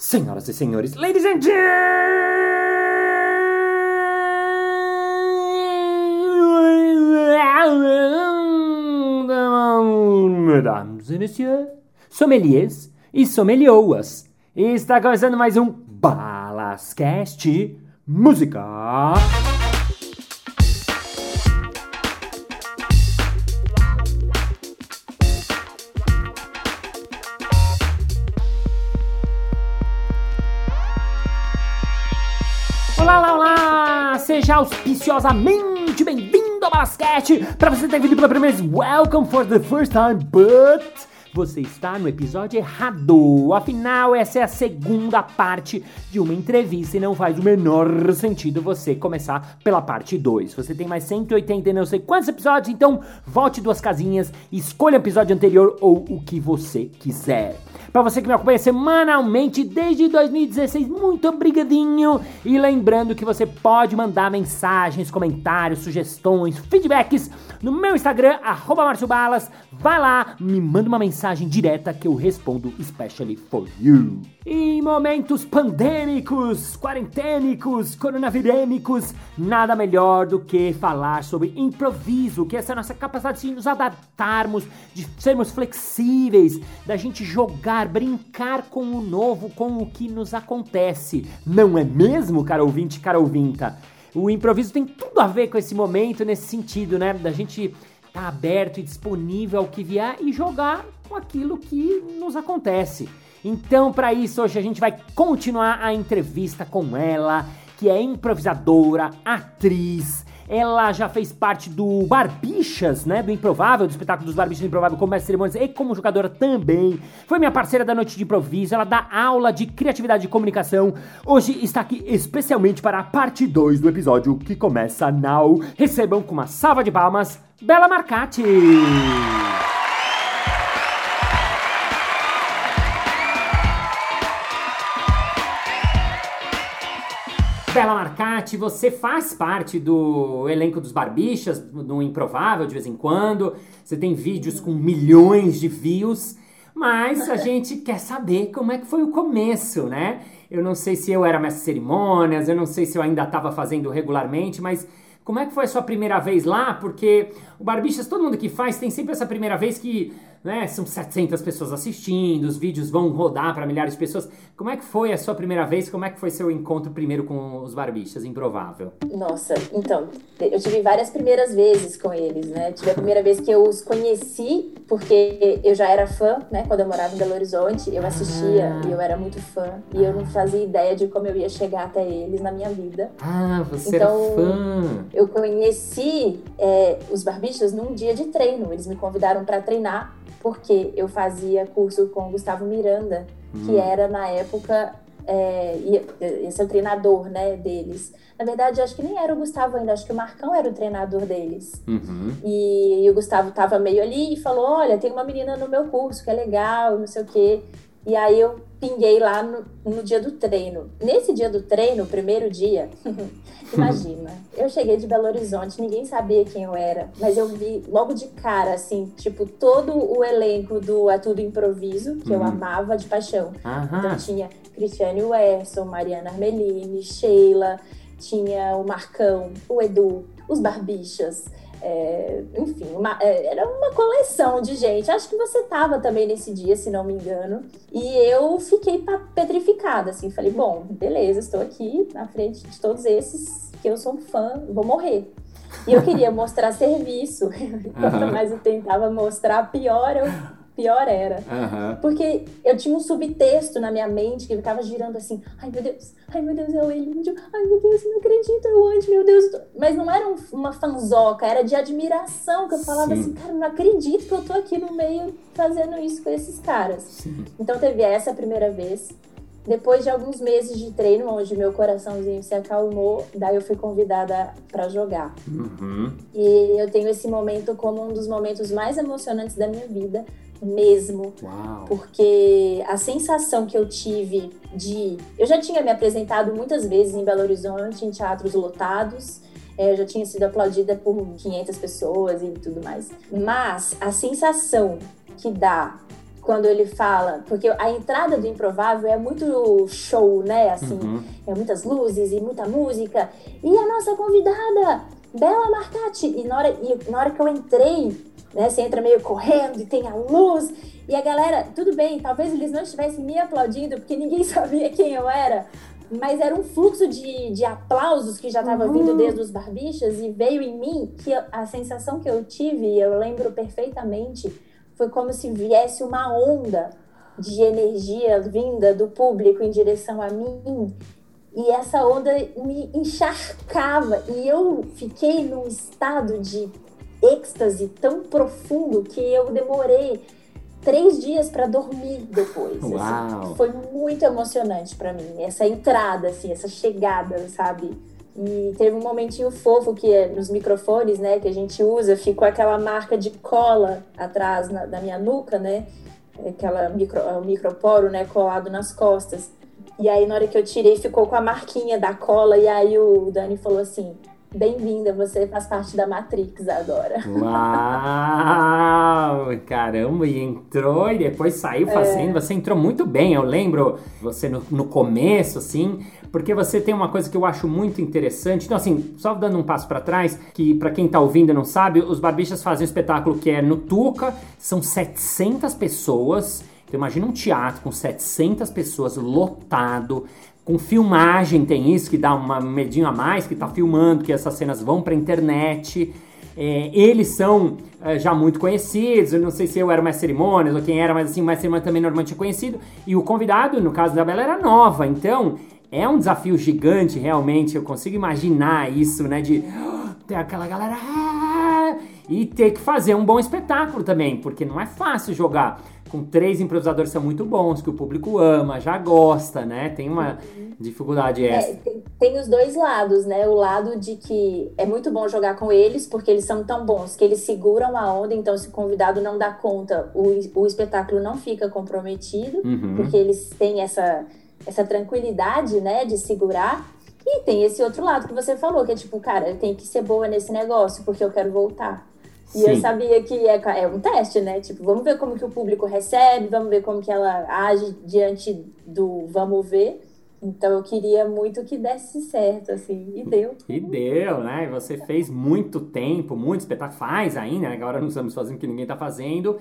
Senhoras e senhores, ladies and gentlemen, mesdames et messieurs, sommeliers e sommelioas. Está começando mais um Balascast Música. Auspiciosamente bem-vindo ao Balasquete! Para você ter vindo pela primeira vez, welcome for the first time, but você está no episódio errado. Afinal, essa é a segunda parte de uma entrevista e não faz o menor sentido você começar pela parte 2. Você tem mais 180 e não sei quantos episódios, então volte duas casinhas, escolha o episódio anterior ou o que você quiser. Para você que me acompanha semanalmente desde 2016, muito obrigadinho! E lembrando que você pode mandar mensagens, comentários, sugestões, feedbacks no meu Instagram, arroba. Vai lá, me manda uma mensagem direta que eu respondo especially for you. Em momentos pandêmicos, quarentênicos, coronavirêmicos, nada melhor do que falar sobre improviso, que é essa nossa capacidade de nos adaptarmos, de sermos flexíveis, da gente jogar, brincar com o novo, com o que nos acontece. Não é mesmo, cara ouvinte, cara ouvinta? O improviso tem tudo a ver com esse momento, nesse sentido, né? Da gente tá aberto e disponível ao que vier e jogar com aquilo que nos acontece. Então, para isso, hoje a gente vai continuar a entrevista com ela, que é improvisadora, atriz. Ela já fez parte do Barbichas, né? Do Improvável, do espetáculo dos Barbichas do Improvável, como mestre cerimônias e como jogadora também. Foi minha parceira da noite de improviso. Ela dá aula de criatividade e comunicação. Hoje está aqui especialmente para a parte 2 do episódio que começa now. Recebam com uma salva de palmas, Bela Marcati! Bela Marcati, você faz parte do elenco dos Barbichas, no Improvável de vez em quando. Você tem vídeos com milhões de views, mas a gente quer saber como é que foi o começo, né? Eu não sei se eu era mestre cerimônias, eu não sei se eu ainda estava fazendo regularmente, mas como é que foi a sua primeira vez lá? Porque o Barbichas, todo mundo que faz, tem sempre essa primeira vez que né, são 700 pessoas assistindo, os vídeos vão rodar para milhares de pessoas. Como é que foi a sua primeira vez? Como é que foi seu encontro primeiro com os Barbichas? Improvável. Nossa, então, eu tive várias primeiras vezes com eles, né? Tive a primeira vez que eu os conheci, porque eu já era fã, né? Quando eu morava em Belo Horizonte, eu assistia Ah. e eu era muito fã. E eu não fazia ideia de como eu ia chegar até eles na minha vida. Ah, você Então, era fã. Eu conheci é, os Barbichas num dia de treino. Eles me convidaram para treinar, porque eu fazia curso com o Gustavo Miranda, que Hum. era na época. É, ia ser o treinador né, deles. Na verdade, acho que nem era o Gustavo ainda, acho que o Marcão era o treinador deles. Uhum. E, e o Gustavo tava meio ali e falou: Olha, tem uma menina no meu curso que é legal, não sei o quê. E aí eu pinguei lá no, no dia do treino. Nesse dia do treino, primeiro dia, imagina, eu cheguei de Belo Horizonte, ninguém sabia quem eu era, mas eu vi logo de cara, assim, tipo, todo o elenco do É Tudo Improviso, que eu Uhum. amava de paixão. Então tinha Cristiane Werson, Mariana Armelini, Sheila, tinha o Marcão, o Edu, os Barbichas, é, enfim, uma- é, era uma coleção de gente. Acho que você tava também nesse dia, se não me engano. E eu fiquei petrificada, assim, falei, bom, beleza, estou aqui na frente de todos esses que eu sou fã, vou morrer. E eu queria mostrar serviço. Quanto mais eu tentava mostrar, pior, eu, pior era. Aham. Porque eu tinha um subtexto na minha mente que ficava girando assim: ai meu Deus, ai meu Deus, é o Elíndio, ai meu Deus, não acredito, é o Andy, meu Deus. Mas não era um- uma fanzoca, era de admiração, que eu falava Sim. assim: cara, não acredito que eu tô aqui no meio fazendo isso com esses caras. Sim. Então teve essa primeira vez. Depois de alguns meses de treino, onde meu coraçãozinho se acalmou, daí eu fui convidada para jogar. Uhum. E eu tenho esse momento como um dos momentos mais emocionantes da minha vida, mesmo. Uau. Porque a sensação que eu tive de. Eu já tinha me apresentado muitas vezes em Belo Horizonte, em teatros lotados. É, eu já tinha sido aplaudida por 500 pessoas e tudo mais. Mas a sensação que dá quando ele fala, porque a entrada do improvável é muito show, né? Assim, Uhum. é muitas luzes e muita música. E a nossa convidada, Bela Marcati. E na hora, e na hora que eu entrei, né? Você entra meio correndo e tem a luz. E a galera, tudo bem, talvez eles não estivessem me aplaudindo, porque ninguém sabia quem eu era. Mas era um fluxo de, de aplausos que já estava Uhum. vindo desde os barbichas e veio em mim que eu- a sensação que eu tive, e eu lembro perfeitamente, foi como se viesse uma onda de energia vinda do público em direção a mim. E essa onda me encharcava. E eu fiquei num estado de êxtase tão profundo que eu demorei três dias para dormir depois. assim. Foi muito emocionante para mim, essa entrada, assim, essa chegada, sabe? E teve um momentinho fofo que é nos microfones, né, que a gente usa, ficou aquela marca de cola atrás na- da minha nuca, né? Aquela micro, o microporo, né, colado nas costas. E aí, na hora que eu tirei, ficou com a marquinha da cola. E aí, o Dani falou assim: Bem-vinda, você faz parte da Matrix agora. Uau! Caramba, e entrou e depois saiu É. fazendo. Você entrou muito bem, eu lembro você no, no começo, assim, porque você tem uma coisa que eu acho muito interessante. Então, assim, só dando um passo pra trás, que pra quem tá ouvindo e não sabe, os Barbichas fazem um espetáculo que é no Tuca, são 700 pessoas. Então, imagina um teatro com 700 pessoas lotado. Com filmagem tem isso, que dá um medinho a mais, que tá filmando, que essas cenas vão pra internet. É, eles são é, já muito conhecidos, eu não sei se eu era mestre cerimônias ou quem era, mas assim, o mestre cerimônias também normalmente é conhecido. E o convidado, no caso da Bela, era nova, então é um desafio gigante, realmente. Eu consigo imaginar isso, né? De ter aquela galera. "Ah!" E ter que fazer um bom espetáculo também, porque não é fácil jogar com três improvisadores são muito bons, que o público ama, já gosta, né? Tem uma dificuldade essa. É, tem, tem os dois lados, né? O lado de que é muito bom jogar com eles, porque eles são tão bons que eles seguram a onda, então se o convidado não dá conta, o, o espetáculo não fica comprometido, Uhum. porque eles têm essa, essa tranquilidade, né, de segurar. E tem esse outro lado que você falou, que é tipo, cara, tenho que ser boa nesse negócio, porque eu quero voltar. E eu sabia que é, é um teste, né? Tipo, vamos ver como que o público recebe, vamos ver como que ela age diante do vamos ver. Então eu queria muito que desse certo, assim, e deu. E deu, né? Você fez muito tempo, muito espetáculo, faz ainda, né? Agora não estamos fazendo o que ninguém tá fazendo.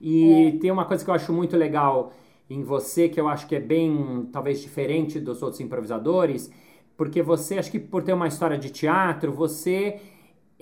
E tem uma coisa que eu acho muito legal em você, que eu acho que é bem, talvez, diferente dos outros improvisadores, porque você, acho que por ter uma história de teatro, você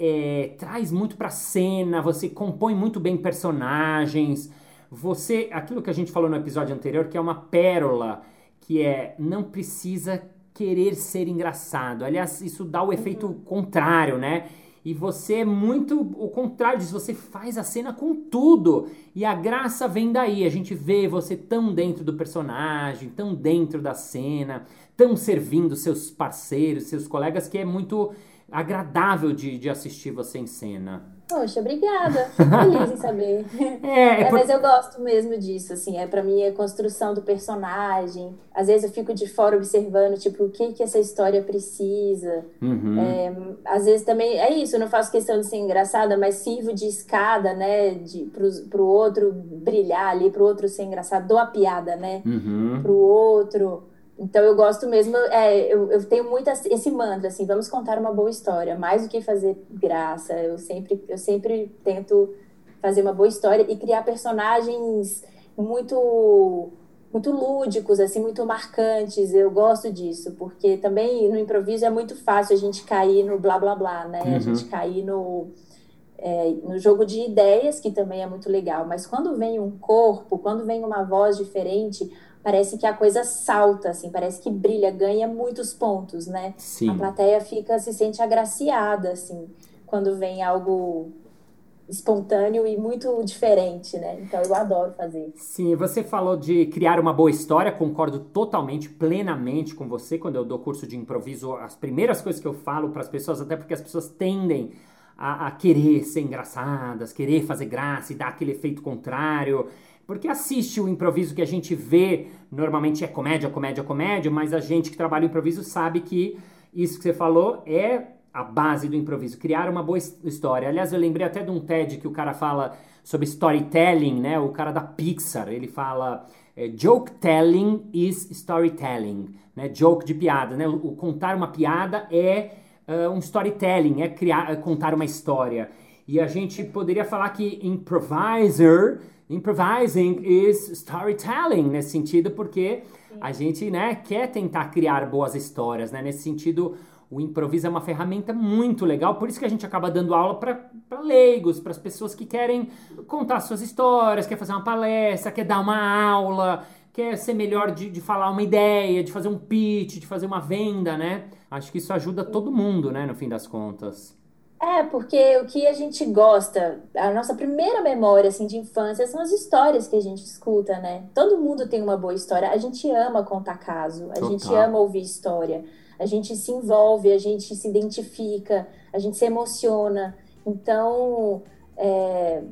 é, traz muito pra cena, você compõe muito bem personagens, você, aquilo que a gente falou no episódio anterior, que é uma pérola, que é não precisa querer ser engraçado. Aliás, isso dá o efeito contrário, né? E você é muito o contrário disso, você faz a cena com tudo. E a graça vem daí. A gente vê você tão dentro do personagem, tão dentro da cena, tão servindo seus parceiros, seus colegas, que é muito agradável de, de assistir você em cena. Poxa, obrigada. Feliz em saber. É, é É, por- mas eu gosto mesmo disso, assim, é para mim é construção do personagem. Às vezes eu fico de fora observando, tipo, o que que essa história precisa. Uhum. É, às vezes também é isso, eu não faço questão de ser engraçada, mas sirvo de escada, né, de pro, pro outro brilhar ali, pro outro ser engraçado, dou a piada, né, Uhum. pro outro. Então eu gosto mesmo, é, eu, eu tenho muito esse mantra, assim, vamos contar uma boa história, mais do que fazer graça. Eu sempre, eu sempre tento fazer uma boa história e criar personagens muito muito lúdicos, assim, muito marcantes. Eu gosto disso, porque também no improviso é muito fácil a gente cair no blá blá blá, né? Uhum. A gente cair no é, no jogo de ideias, que também é muito legal. Mas quando vem um corpo, quando vem uma voz diferente, parece que a coisa salta, assim, parece que brilha, ganha muitos pontos, né? A Sim. plateia fica, se sente agraciada, assim, quando vem algo espontâneo e muito diferente, né? Então eu adoro fazer. Sim, você falou de criar uma boa história, concordo totalmente, plenamente com você. Quando eu dou curso de improviso, as primeiras coisas que eu falo para as pessoas, até porque as pessoas tendem a, a querer ser engraçadas, querer fazer graça e dar aquele efeito contrário. Porque assiste o improviso que a gente vê, normalmente é comédia, comédia, comédia, mas a gente que trabalha o improviso sabe que isso que você falou é a base do improviso, criar uma boa história. Aliás, eu lembrei até de um TED que o cara fala sobre storytelling, né? O cara da Pixar, ele fala é, joke telling is storytelling, né? Joke de piada, né? O, o contar uma piada é uh, um storytelling, é criar, é contar uma história. E a gente poderia falar que improviser, improvising is storytelling nesse sentido, porque Sim. a gente, né, quer tentar criar boas histórias, né? Nesse sentido, o improviso é uma ferramenta muito legal, por isso que a gente acaba dando aula para leigos, para as pessoas que querem contar suas histórias, quer fazer uma palestra, quer dar uma aula, quer ser melhor de, de falar uma ideia, de fazer um pitch, de fazer uma venda, né? Acho que isso ajuda todo mundo, né, no fim das contas. É, porque o que a gente gosta, a nossa primeira memória assim de infância são as histórias que a gente escuta, né? Todo mundo tem uma boa história. A gente ama contar caso, a Total. gente ama ouvir história a gente se envolve, a gente se identifica, a gente se emociona. Então, é,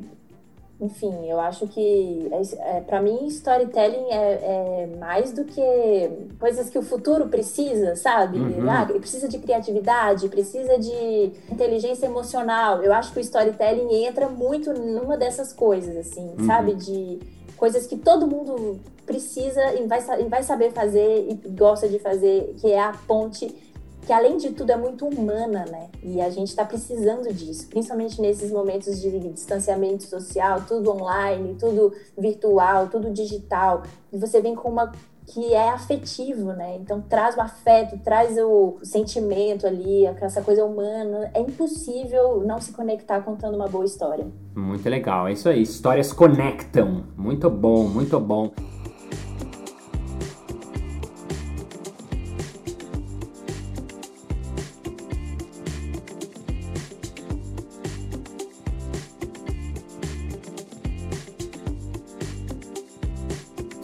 enfim, eu acho que é, é para mim storytelling é, é, mais do que coisas que o futuro precisa, sabe? Uhum. Ah, precisa de criatividade, precisa de inteligência emocional. Eu acho que o storytelling entra muito numa dessas coisas, assim, uhum. sabe? De coisas que todo mundo precisa e vai, e vai saber fazer e gosta de fazer, que é a ponte que além de tudo é muito humana, né? E a gente está precisando disso, principalmente nesses momentos de distanciamento social, tudo online, tudo virtual, tudo digital. E você vem com uma que é afetivo, né? Então traz o afeto, traz o sentimento ali, essa coisa humana. É impossível não se conectar contando uma boa história. Muito legal, é isso aí. Histórias conectam. Muito bom, muito bom.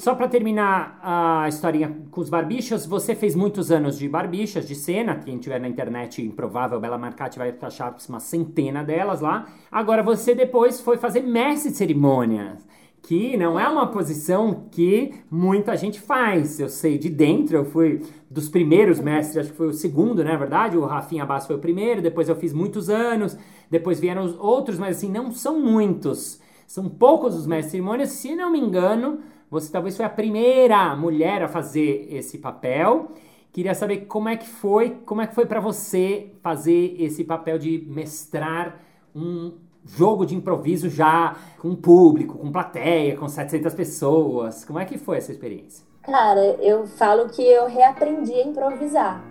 Só para terminar a historinha com os barbichas, você fez muitos anos de barbichas, de cena. Quem tiver na internet, improvável, Bela Marcati vai achar uma centena delas lá. Agora você depois foi fazer mestre de cerimônias que não é uma posição que muita gente faz. Eu sei de dentro, eu fui dos primeiros mestres, acho que foi o segundo, não é verdade? O Rafinha Bass foi o primeiro, depois eu fiz muitos anos, depois vieram os outros, mas assim, não são muitos. São poucos os mestres cerimônias, se não me engano, você talvez foi a primeira mulher a fazer esse papel. Queria saber como é que foi, como é que foi para você fazer esse papel de mestrar um jogo de improviso já com público, com plateia, com 700 pessoas. Como é que foi essa experiência? Cara, eu falo que eu reaprendi a improvisar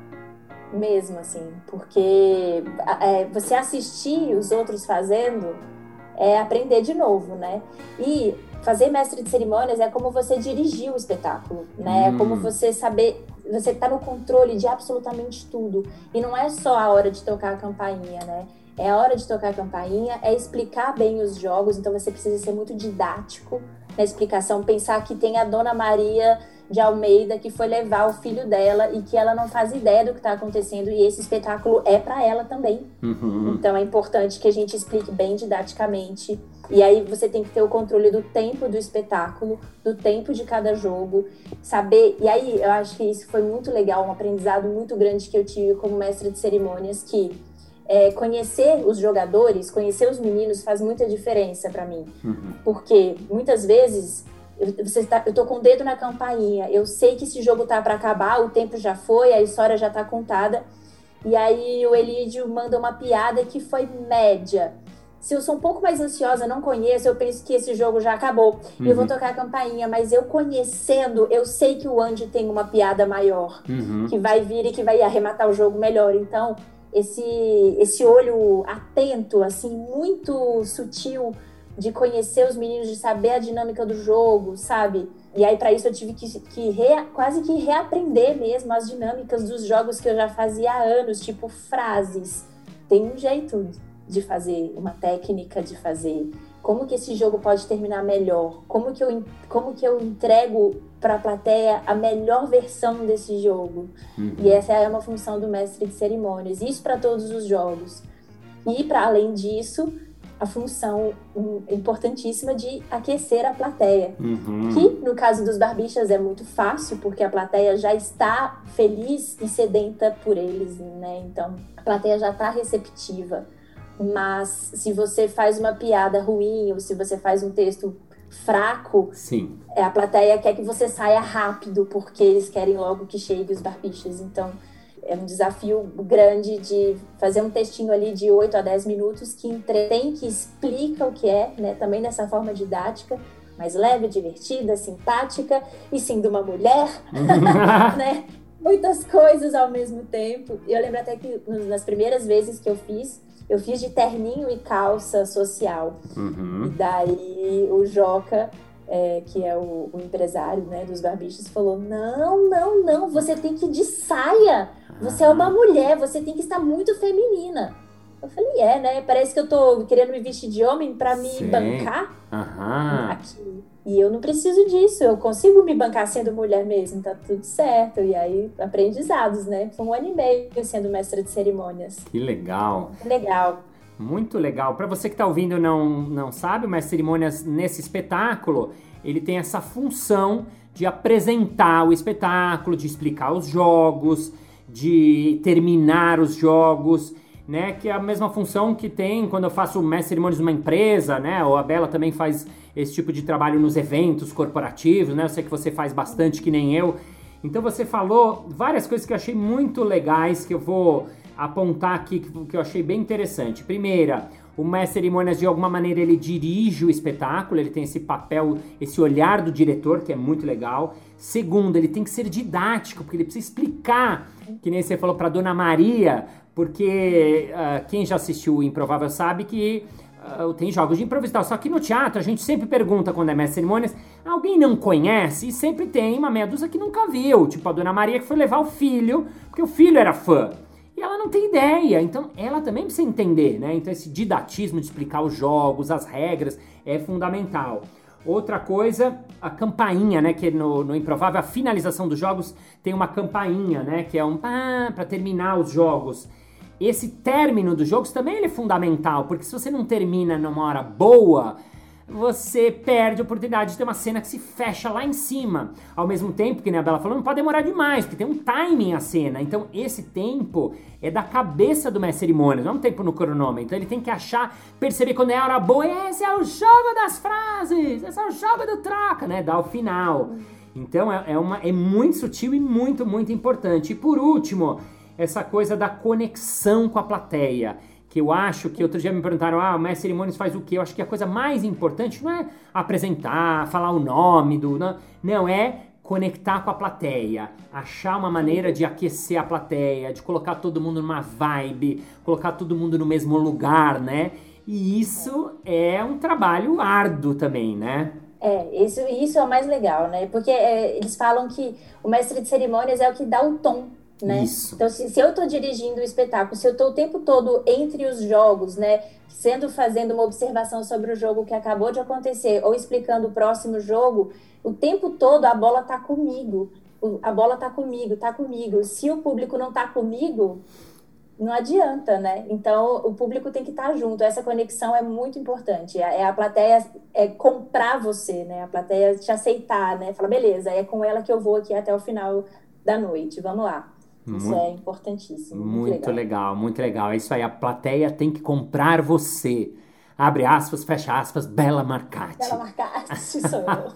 mesmo assim, porque é, você assistir os outros fazendo é aprender de novo, né? E fazer mestre de cerimônias é como você dirigir o espetáculo, né? Hum. É como hum. você saber, você tá no controle de absolutamente tudo. E não é só a hora de tocar a campainha, né? É a hora de tocar a campainha, é explicar bem os jogos, então você precisa ser muito didático na explicação, pensar que tem a Dona Maria de Almeida que foi levar o filho dela e que ela não faz ideia do que está acontecendo e esse espetáculo é para ela também. Uhum. Então é importante que a gente explique bem didaticamente. E aí você tem que ter o controle do tempo do espetáculo, do tempo de cada jogo, saber. E aí eu acho que isso foi muito legal, um aprendizado muito grande que eu tive como mestre de cerimônias que é, conhecer os jogadores, conhecer os meninos faz muita diferença para mim. Uhum. Porque muitas vezes eu, você tá, eu tô com o dedo na campainha, eu sei que esse jogo tá para acabar, o tempo já foi, a história já tá contada. E aí o Elidio manda uma piada que foi média. Se eu sou um pouco mais ansiosa, não conheço, eu penso que esse jogo já acabou. Uhum. Eu vou uhum. tocar a campainha, mas eu conhecendo, eu sei que o Andy tem uma piada maior, uhum. que vai vir e que vai arrematar o jogo melhor. Então, esse, esse olho atento, assim, muito sutil de conhecer os meninos, de saber a dinâmica do jogo, sabe? E aí, para isso, eu tive que, que re, quase que reaprender mesmo as dinâmicas dos jogos que eu já fazia há anos, tipo frases. Tem um jeito de fazer, uma técnica de fazer. Como que esse jogo pode terminar melhor? Como que eu, como que eu entrego para a plateia a melhor versão desse jogo? Uhum. E essa é uma função do mestre de cerimônias. Isso para todos os jogos. E para além disso, a função importantíssima de aquecer a plateia. Uhum. Que, no caso dos barbichas, é muito fácil, porque a plateia já está feliz e sedenta por eles, né? Então, a plateia já está receptiva. Mas se você faz uma piada ruim ou se você faz um texto fraco, Sim. É, a plateia quer que você saia rápido, porque eles querem logo que chegue os barbichas. Então, é um desafio grande de fazer um textinho ali de 8 a 10 minutos que entretém, que explica o que é, né? Também dessa forma didática, mais leve, divertida, simpática e sendo uma mulher, né? Muitas coisas ao mesmo tempo. Eu lembro até que nas primeiras vezes que eu fiz, eu fiz de terninho e calça social. Uhum. E daí o Joca é, que é o, o, empresário né, dos barbichos, falou: Não, não, não, você tem que ir de saia. Você é uma mulher, você tem que estar muito feminina. Eu falei: É, né? Parece que eu tô querendo me vestir de homem para me Sim. bancar Aham. aqui. E eu não preciso disso, eu consigo me bancar sendo mulher mesmo, tá tudo certo. E aí, aprendizados, né? Foi um ano e meio sendo mestra de cerimônias. Que legal. Legal. Muito legal. Para você que está ouvindo e não, não sabe, o Mestre Cerimônias nesse espetáculo, ele tem essa função de apresentar o espetáculo, de explicar os jogos, de terminar os jogos, né? Que é a mesma função que tem quando eu faço Mestre Cerimônias numa empresa, né? Ou a Bela também faz esse tipo de trabalho nos eventos corporativos, né? Eu sei que você faz bastante que nem eu. Então você falou várias coisas que eu achei muito legais que eu vou apontar aqui que eu achei bem interessante. Primeira, o mestre cerimônias de alguma maneira ele dirige o espetáculo, ele tem esse papel, esse olhar do diretor que é muito legal. Segundo, ele tem que ser didático, porque ele precisa explicar, que nem você falou para Dona Maria, porque uh, quem já assistiu o Improvável sabe que uh, tem jogos de improvisação. Só que no teatro a gente sempre pergunta quando é mestre cerimônias, alguém não conhece? E sempre tem uma dúzia que nunca viu, tipo a Dona Maria que foi levar o filho, porque o filho era fã. E ela não tem ideia, então ela também precisa entender, né? Então esse didatismo de explicar os jogos, as regras, é fundamental. Outra coisa, a campainha, né? Que no, no Improvável, a finalização dos jogos tem uma campainha, né? Que é um pá para terminar os jogos. Esse término dos jogos também ele é fundamental, porque se você não termina numa hora boa, você perde a oportunidade de ter uma cena que se fecha lá em cima. Ao mesmo tempo que né, a Bela falou, não pode demorar demais, porque tem um timing a cena. Então, esse tempo é da cabeça do mestre cerimônias, não é um tempo no cronômetro. Então, ele tem que achar, perceber quando é a hora boa. Esse é o jogo das frases, esse é o jogo do troca, né? Dá o final. Então, é, é, uma, é muito sutil e muito, muito importante. E por último, essa coisa da conexão com a plateia que eu acho que outro dia me perguntaram, ah, o mestre cerimônias faz o quê? Eu acho que a coisa mais importante não é apresentar, falar o nome do. Não, não é conectar com a plateia, achar uma maneira de aquecer a plateia, de colocar todo mundo numa vibe, colocar todo mundo no mesmo lugar, né? E isso é um trabalho árduo também, né? É, isso, isso é o mais legal, né? Porque é, eles falam que o mestre de cerimônias é o que dá o tom né? Então, se, se eu estou dirigindo o espetáculo, se eu estou o tempo todo entre os jogos, né, sendo fazendo uma observação sobre o jogo que acabou de acontecer ou explicando o próximo jogo, o tempo todo a bola está comigo. A bola está comigo, está comigo. Se o público não está comigo, não adianta, né? Então, o público tem que estar tá junto. Essa conexão é muito importante. É a plateia é comprar você, né? A plateia te aceitar, né? Fala, beleza, é com ela que eu vou aqui até o final da noite. Vamos lá. Isso muito, é importantíssimo. Muito, muito legal. legal, muito legal. É isso aí, a plateia tem que comprar você. Abre aspas, fecha aspas, Bela Marcati. Bela Marcati, sou eu.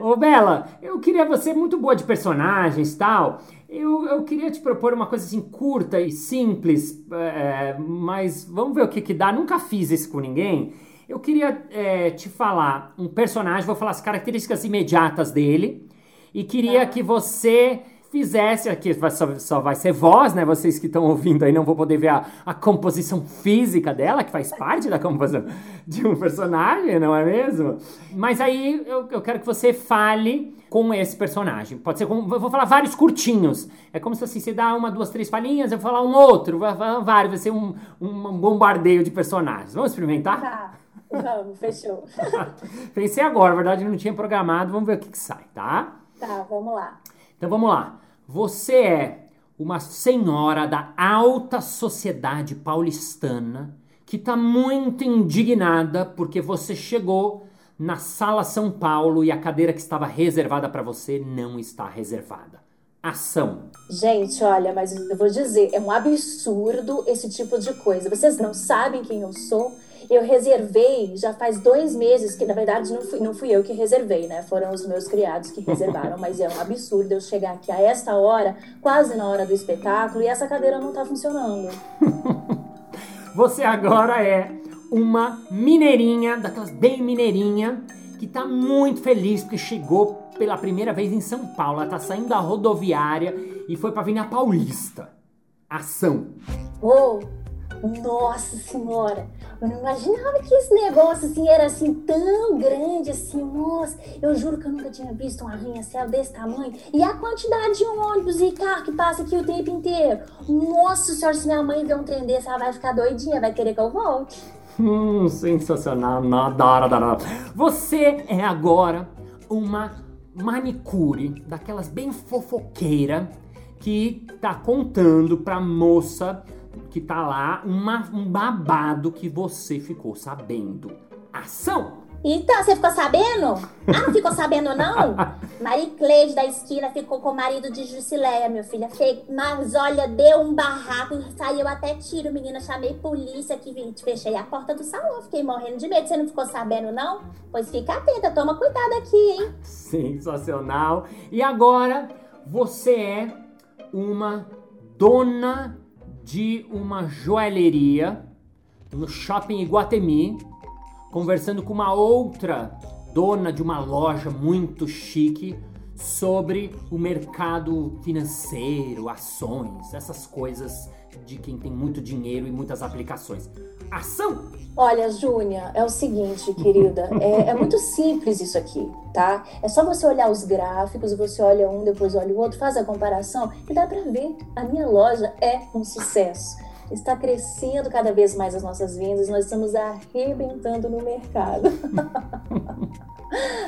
Ô, Bela, eu queria você muito boa de personagens e tal. Eu, eu queria te propor uma coisa assim curta e simples, é, mas vamos ver o que, que dá. Nunca fiz isso com ninguém. Eu queria é, te falar um personagem, vou falar as características imediatas dele, e queria ah. que você fizesse aqui, só, só vai ser voz, né? Vocês que estão ouvindo aí não vão poder ver a, a composição física dela, que faz parte da composição de um personagem, não é mesmo? Mas aí eu, eu quero que você fale com esse personagem. Pode ser com. Eu vou falar vários curtinhos. É como se assim, você dá uma, duas, três falinhas, eu vou falar um outro, vai falar vários, vai ser um, um bombardeio de personagens. Vamos experimentar? Tá. Vamos, fechou. Pensei agora, na verdade não tinha programado, vamos ver o que, que sai, tá? Tá, vamos lá. Então vamos lá. Você é uma senhora da alta sociedade paulistana que tá muito indignada porque você chegou na sala São Paulo e a cadeira que estava reservada para você não está reservada. Ação. Gente, olha, mas eu vou dizer, é um absurdo esse tipo de coisa. Vocês não sabem quem eu sou? Eu reservei já faz dois meses, que na verdade não fui, não fui eu que reservei, né? Foram os meus criados que reservaram, mas é um absurdo eu chegar aqui a esta hora, quase na hora do espetáculo, e essa cadeira não tá funcionando. Você agora é uma mineirinha, daquelas bem mineirinha, que tá muito feliz porque chegou pela primeira vez em São Paulo. Ela tá saindo da rodoviária e foi pra Avenida Paulista. Ação. Oh, nossa senhora! Eu não imaginava que esse negócio assim era assim tão grande assim. Nossa, eu juro que eu nunca tinha visto um arranha-céu desse tamanho. E a quantidade de ônibus e carro que passa aqui o tempo inteiro. Nossa senhora, se minha mãe ver um trem desse, ela vai ficar doidinha, vai querer que eu volte. Hum, sensacional, nada, nada. Você é agora uma manicure, daquelas bem fofoqueira, que tá contando pra moça que tá lá uma, um babado que você ficou sabendo. Ação! Então, você ficou sabendo? Ah, não ficou sabendo, não? Maricleide da esquina ficou com o marido de Jusileia, meu filho. Mas olha, deu um barraco, saiu até tiro, menina. Chamei polícia aqui, fechei a porta do salão. Fiquei morrendo de medo. Você não ficou sabendo, não? Pois fica atenta, toma cuidado aqui, hein? Sensacional. E agora, você é uma dona de uma joalheria no shopping Iguatemi, conversando com uma outra dona de uma loja muito chique sobre o mercado financeiro, ações, essas coisas de quem tem muito dinheiro e muitas aplicações. Ação! Olha, Júnia, é o seguinte, querida, é, é, muito simples isso aqui, tá? É só você olhar os gráficos, você olha um, depois olha o outro, faz a comparação e dá pra ver. A minha loja é um sucesso. Está crescendo cada vez mais as nossas vendas, nós estamos arrebentando no mercado.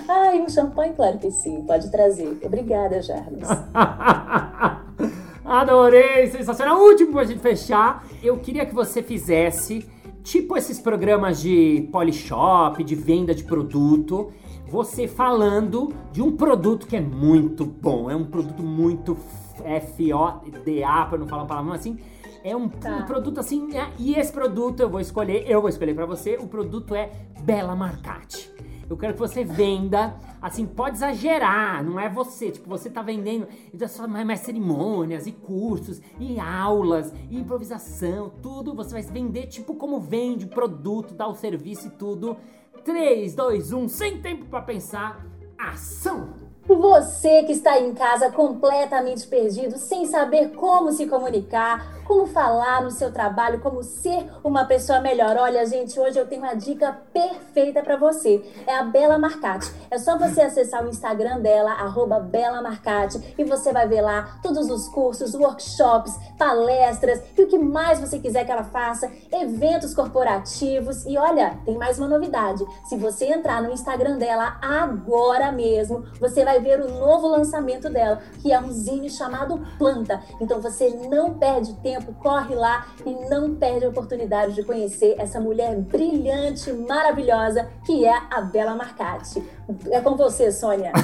Ai, um champanhe, claro que sim, pode trazer. Obrigada, Jarvis. Adorei, sensacional. Último pra gente fechar, eu queria que você fizesse tipo esses programas de polishop, de venda de produto, você falando de um produto que é muito bom, é um produto muito F-O-D-A, pra não falar uma palavra assim. É um, tá. um produto assim, é, e esse produto eu vou escolher, eu vou escolher para você, o produto é Bela Marcati. Eu quero que você venda, assim, pode exagerar, não é você. Tipo, você tá vendendo então, só mais, mais cerimônias e cursos e aulas e improvisação, tudo. Você vai vender tipo como vende o produto, dá o serviço e tudo. 3, 2, 1, sem tempo para pensar, ação! Você que está em casa completamente perdido, sem saber como se comunicar, como falar no seu trabalho, como ser uma pessoa melhor. Olha, gente, hoje eu tenho uma dica perfeita para você. É a Bela Marcati. É só você acessar o Instagram dela, arroba Bela Marcati, e você vai ver lá todos os cursos, workshops, palestras e o que mais você quiser que ela faça, eventos corporativos. E olha, tem mais uma novidade. Se você entrar no Instagram dela agora mesmo, você vai ver o novo lançamento dela, que é um zine chamado Planta. Então você não perde tempo tempo, corre lá e não perde a oportunidade de conhecer essa mulher brilhante, maravilhosa, que é a Bela Marcati. É com você, Sônia.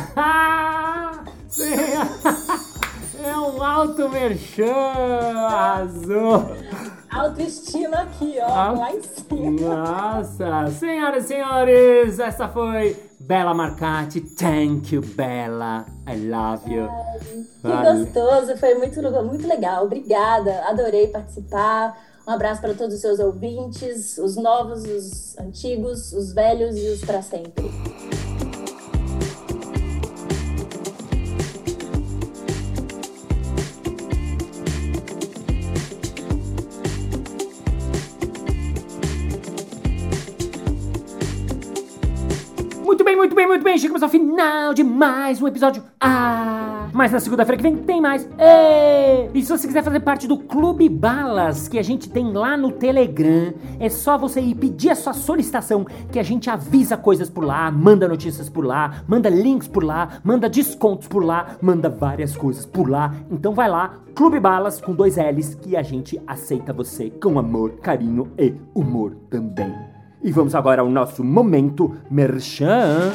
é um alto merchan, azul. Autoestima aqui, ó, ah, lá em cima. Nossa, senhoras e senhores, essa foi Bela Marcati. Thank you, Bela. I love you. Ai, que gostoso, foi muito, muito legal. Obrigada, adorei participar. Um abraço para todos os seus ouvintes, os novos, os antigos, os velhos e os para sempre. Bem. Chegamos ao final de mais um episódio. Ah! Mas na segunda-feira que vem tem mais. Ê! E se você quiser fazer parte do Clube Balas, que a gente tem lá no Telegram, é só você ir pedir a sua solicitação, que a gente avisa coisas por lá, manda notícias por lá, manda links por lá, manda descontos por lá, manda várias coisas por lá. Então vai lá, Clube Balas com dois L's, que a gente aceita você com amor, carinho e humor também. E vamos agora ao nosso momento merchan.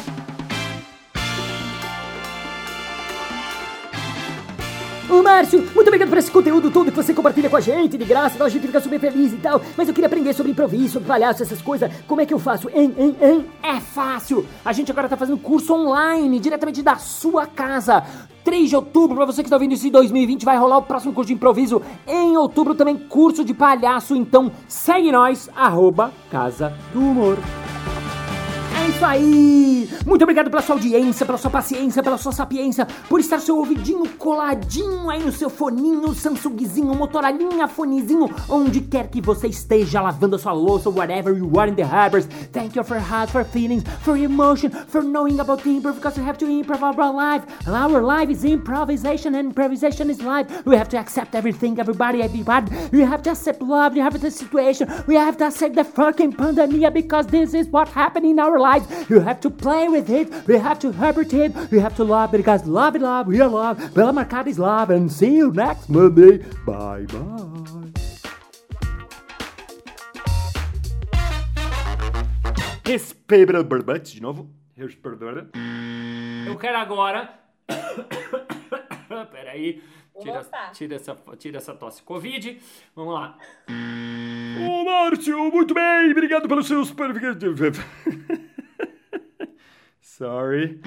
Márcio, muito obrigado por esse conteúdo todo que você compartilha com a gente, de graça, então a gente fica super feliz e tal. Mas eu queria aprender sobre improviso, sobre palhaço, essas coisas. Como é que eu faço? Hein, hein, hein? É fácil! A gente agora tá fazendo curso online, diretamente da sua casa. 3 de outubro, pra você que tá ouvindo isso em 2020, vai rolar o próximo curso de improviso. Em outubro também curso de palhaço, então segue nós, arroba Casa do Humor. É isso aí! Muito obrigado pela sua audiência, pela sua paciência, pela sua sapiência, por estar seu ouvidinho coladinho aí no seu foninho, Samsungzinho, Motorolinha, fonezinho, onde quer que você esteja lavando a sua louça, whatever you are in the harbors. Thank you for heart, for feelings, for emotion, for knowing about the improv, because we have to improv our life. Our life is improvisation, and improvisation is life. We have to accept everything, everybody, everybody. We have to accept love, we have the situation. We have to accept the fucking pandemic, because this is what happened in our lives. You have to play with it. We have to harbor it. We have to love it because love it, love, we are love. Bela Marcada is love. And see you next Monday. Bye bye. Respira de novo. Respira. Eu quero agora. Peraí. Tira, tira, essa, tira essa tosse Covid. Vamos lá. Ô, Márcio, muito bem. Obrigado pelos seus. Sorry.